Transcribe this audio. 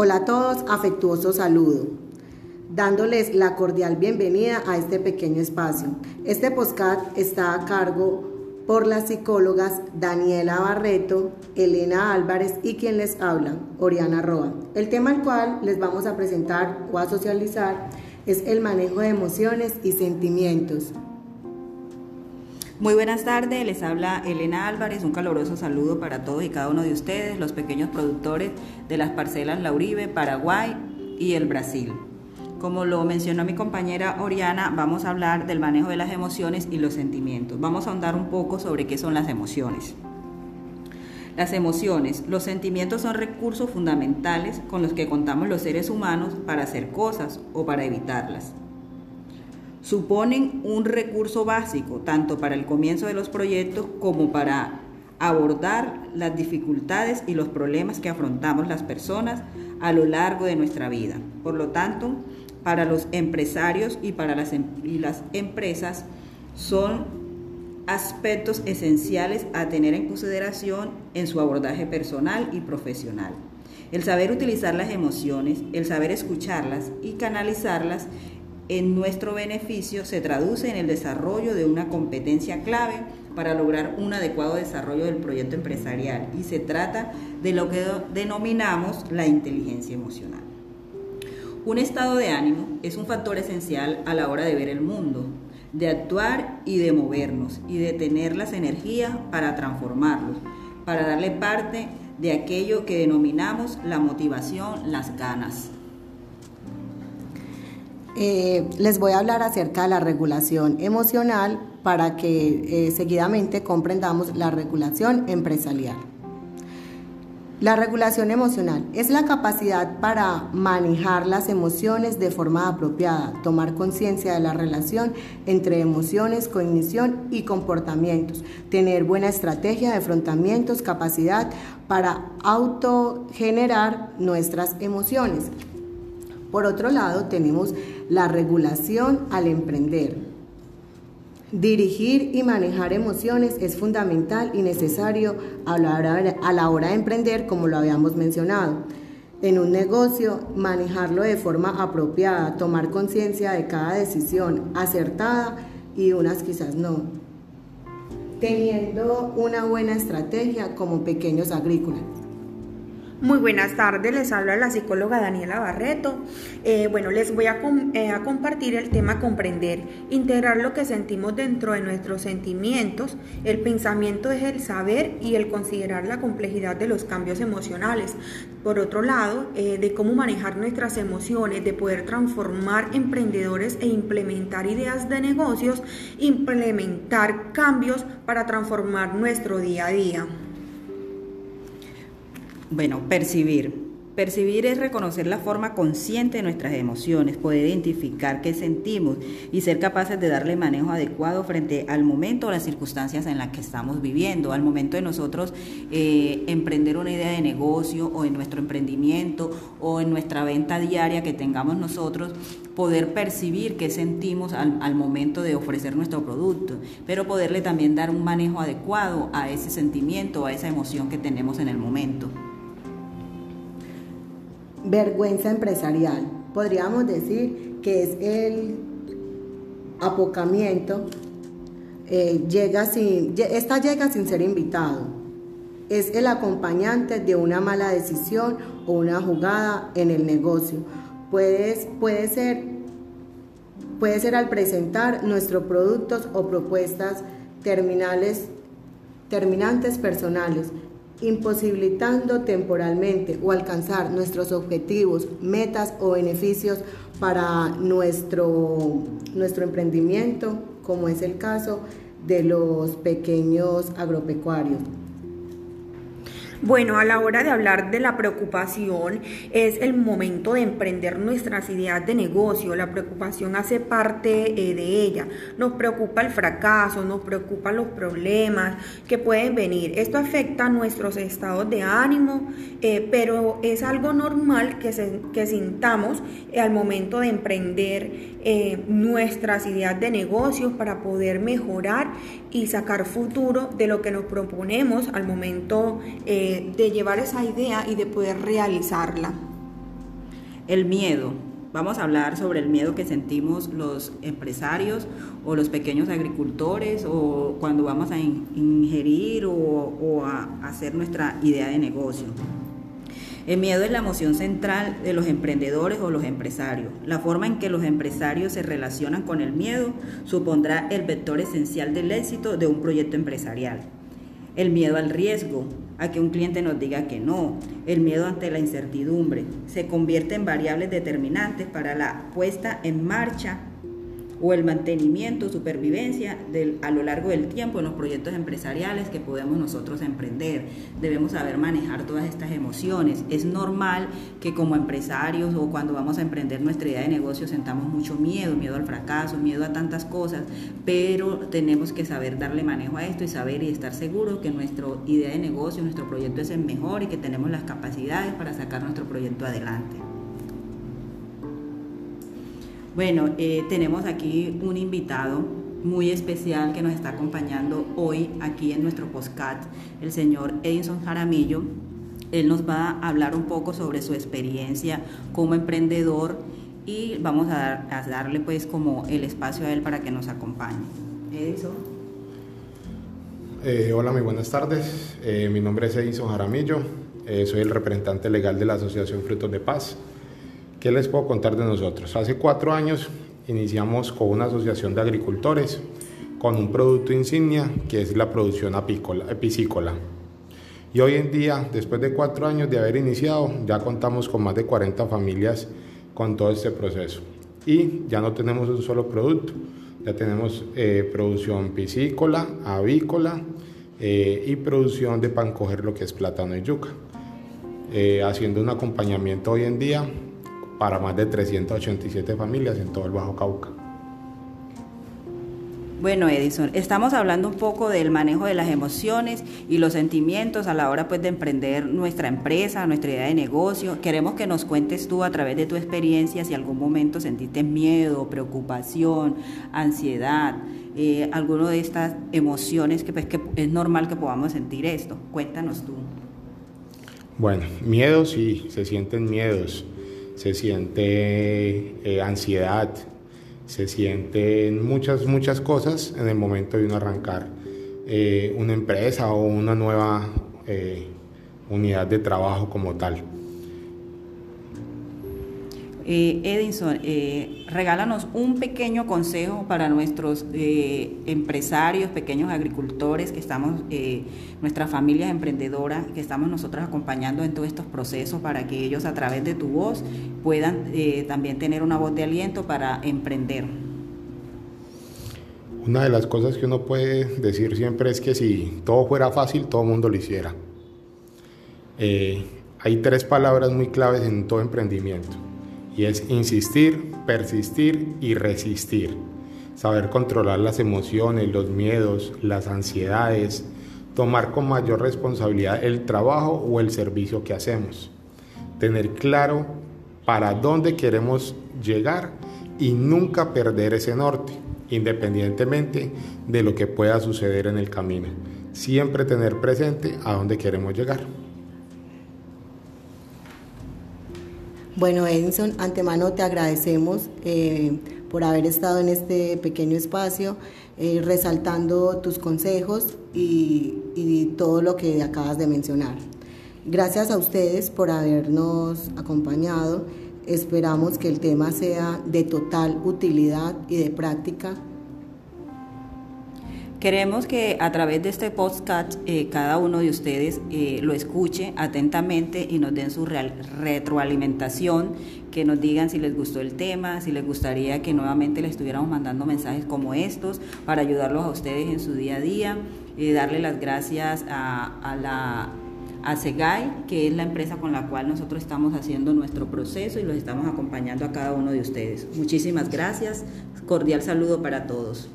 Hola a todos, afectuoso saludo, dándoles la cordial bienvenida a este pequeño espacio. Este podcast está a cargo por las psicólogas Daniela Barreto, Elena Álvarez y quien les habla, Oriana Roa. El tema al cual les vamos a presentar o a socializar es el manejo de emociones y sentimientos. Muy buenas tardes, les habla Elena Álvarez, un caluroso saludo para todos y cada uno de ustedes, los pequeños productores de las parcelas La Uribe, Paraguay y el Brasil. Como lo mencionó mi compañera Oriana, vamos a hablar del manejo de las emociones y los sentimientos. Vamos a ahondar un poco sobre qué son las emociones. Las emociones, los sentimientos son recursos fundamentales con los que contamos los seres humanos para hacer cosas o para evitarlas suponen un recurso básico tanto para el comienzo de los proyectos como para abordar las dificultades y los problemas que afrontamos las personas a lo largo de nuestra vida. Por lo tanto, para los empresarios y para las, em-, empresas son aspectos esenciales a tener en consideración en su abordaje personal y profesional. El saber utilizar las emociones, el saber escucharlas y canalizarlas en nuestro beneficio se traduce en el desarrollo de una competencia clave para lograr un adecuado desarrollo del proyecto empresarial y se trata de lo que denominamos la inteligencia emocional. Un estado de ánimo es un factor esencial a la hora de ver el mundo, de actuar y de movernos y de tener las energías para transformarlos, para darle parte de aquello que denominamos la motivación, las ganas. Eh, les voy a hablar acerca de la regulación emocional para que eh, seguidamente comprendamos la regulación empresarial. La regulación emocional es la capacidad para manejar las emociones de forma apropiada, tomar conciencia de la relación entre emociones, cognición y comportamientos, tener buena estrategia de afrontamientos, capacidad para autogenerar nuestras emociones. Por otro lado, tenemos la regulación al emprender. Dirigir y manejar emociones es fundamental y necesario a la, hora, de emprender, como lo habíamos mencionado. En un negocio, manejarlo de forma apropiada, tomar conciencia de cada decisión acertada y unas quizás no. Teniendo una buena estrategia como pequeños agrícolas. Muy buenas tardes, les habla la psicóloga Daniela Barreto. Eh, bueno, les voy eh, a, compartir el tema comprender, integrar lo que sentimos dentro de nuestros sentimientos. El pensamiento es el saber y el considerar la complejidad de los cambios emocionales. Por otro lado, eh, de cómo manejar nuestras emociones, de poder transformar emprendedores e implementar ideas de negocios, implementar cambios para transformar nuestro día a día. Bueno, percibir. Percibir es reconocer la forma consciente de nuestras emociones, poder identificar qué sentimos y ser capaces de darle manejo adecuado frente al momento o las circunstancias en las que estamos viviendo, al momento de nosotros eh, emprender una idea de negocio o en nuestro emprendimiento o en nuestra venta diaria que tengamos nosotros, poder percibir qué sentimos al, al momento de ofrecer nuestro producto, pero poderle también dar un manejo adecuado a ese sentimiento, a esa emoción que tenemos en el momento vergüenza empresarial. Podríamos decir que es el apocamiento, eh, llega sin, esta llega sin ser invitado. Es el acompañante de una mala decisión o una jugada en el negocio. Puede, ser, puede ser al presentar nuestros productos o propuestas terminales, terminantes personales, imposibilitando temporalmente o alcanzar nuestros objetivos, metas o beneficios para nuestro, nuestro emprendimiento, como es el caso de los pequeños agropecuarios. Bueno, a la hora de hablar de la preocupación es el momento de emprender nuestras ideas de negocio. La preocupación hace parte eh, de ella. Nos preocupa el fracaso, nos preocupan los problemas que pueden venir. Esto afecta nuestros estados de ánimo, eh, pero es algo normal que, que sintamos eh, al momento de emprender nuestras ideas de negocio para poder mejorar y sacar futuro de lo que nos proponemos al momento de llevar esa idea y de poder realizarla. El miedo. Vamos a hablar sobre el miedo que sentimos los empresarios o los pequeños agricultores o cuando vamos a ingerir o, o a hacer nuestra idea de negocio. El miedo es la emoción central de los emprendedores o los empresarios. La forma en que los empresarios se relacionan con el miedo supondrá el vector esencial del éxito de un proyecto empresarial. El miedo al riesgo, a que un cliente nos diga que no, el miedo ante la incertidumbre, se convierte en variables determinantes para la puesta en marcha o el mantenimiento, supervivencia del, a lo largo del tiempo en los proyectos empresariales que podemos nosotros emprender. Debemos saber manejar todas estas emociones. Es normal que como empresarios o cuando vamos a emprender nuestra idea de negocio sentamos mucho miedo, miedo al fracaso, miedo a tantas cosas, pero tenemos que saber darle manejo a esto y saber y estar seguros que nuestra idea de negocio, nuestro proyecto es el mejor y que tenemos las capacidades para sacar nuestro proyecto adelante. Bueno, eh, tenemos aquí un invitado muy especial que nos está acompañando hoy aquí en nuestro postcat, el señor Edison Jaramillo. Él nos va a hablar un poco sobre su experiencia como emprendedor y vamos a, darle pues como el espacio a él para que nos acompañe. Edison. Eh, hola, muy buenas tardes. Eh, mi nombre es Edison Jaramillo. soy el representante legal de la Asociación Frutos de Paz. ¿Qué les puedo contar de nosotros? Hace cuatro años iniciamos con una asociación de agricultores con un producto insignia que es la producción apícola, epicícola. Y hoy en día, después de cuatro años de haber iniciado, ya contamos con más de 40 familias con todo este proceso. Y ya no tenemos un solo producto, ya tenemos eh, producción piscícola, avícola eh, y producción de pan coger lo que es plátano y yuca. Eh, haciendo un acompañamiento hoy en día para más de 387 familias en todo el Bajo Cauca. Bueno, Edison, estamos hablando un poco del manejo de las emociones y los sentimientos a la hora pues de emprender nuestra empresa, nuestra idea de negocio. Queremos que nos cuentes tú a través de tu experiencia si algún momento sentiste miedo, preocupación, ansiedad, eh, alguna de estas emociones que, pues, que es normal que podamos sentir esto. Cuéntanos tú. Bueno, miedos sí, se sienten miedos se siente eh, ansiedad, se sienten muchas, muchas cosas en el momento de uno arrancar eh, una empresa o una nueva eh, unidad de trabajo como tal. Eh, Edison, eh, regálanos un pequeño consejo para nuestros eh, empresarios, pequeños agricultores, que estamos, nuestras familias emprendedoras, que estamos nosotros acompañando en todos estos procesos para que ellos a través de tu voz puedan también tener una voz de aliento para emprender. Una de las cosas que uno puede decir siempre es que si todo fuera fácil, todo el mundo lo hiciera. hay tres palabras muy claves en todo emprendimiento y es insistir, persistir y resistir. Saber controlar las emociones, los miedos, las ansiedades, tomar con mayor responsabilidad el trabajo o el servicio que hacemos. Tener claro para dónde queremos llegar y nunca perder ese norte, independientemente de lo que pueda suceder en el camino. Siempre tener presente a dónde queremos llegar. Bueno, Edison, antemano te agradecemos eh, por haber estado en este pequeño espacio, eh, resaltando tus consejos y, y todo lo que acabas de mencionar. Gracias a ustedes por habernos acompañado. Esperamos que el tema sea de total utilidad y de práctica Queremos que a través de este podcast eh, cada uno de ustedes eh, lo escuche atentamente y nos den su retroalimentación, que nos digan si les gustó el tema, si les gustaría que nuevamente les estuviéramos mandando mensajes como estos para ayudarlos a ustedes en su día a día, y darle las gracias a, a la a Segay, que es la empresa con la cual nosotros estamos haciendo nuestro proceso y los estamos acompañando a cada uno de ustedes. Muchísimas gracias, cordial saludo para todos.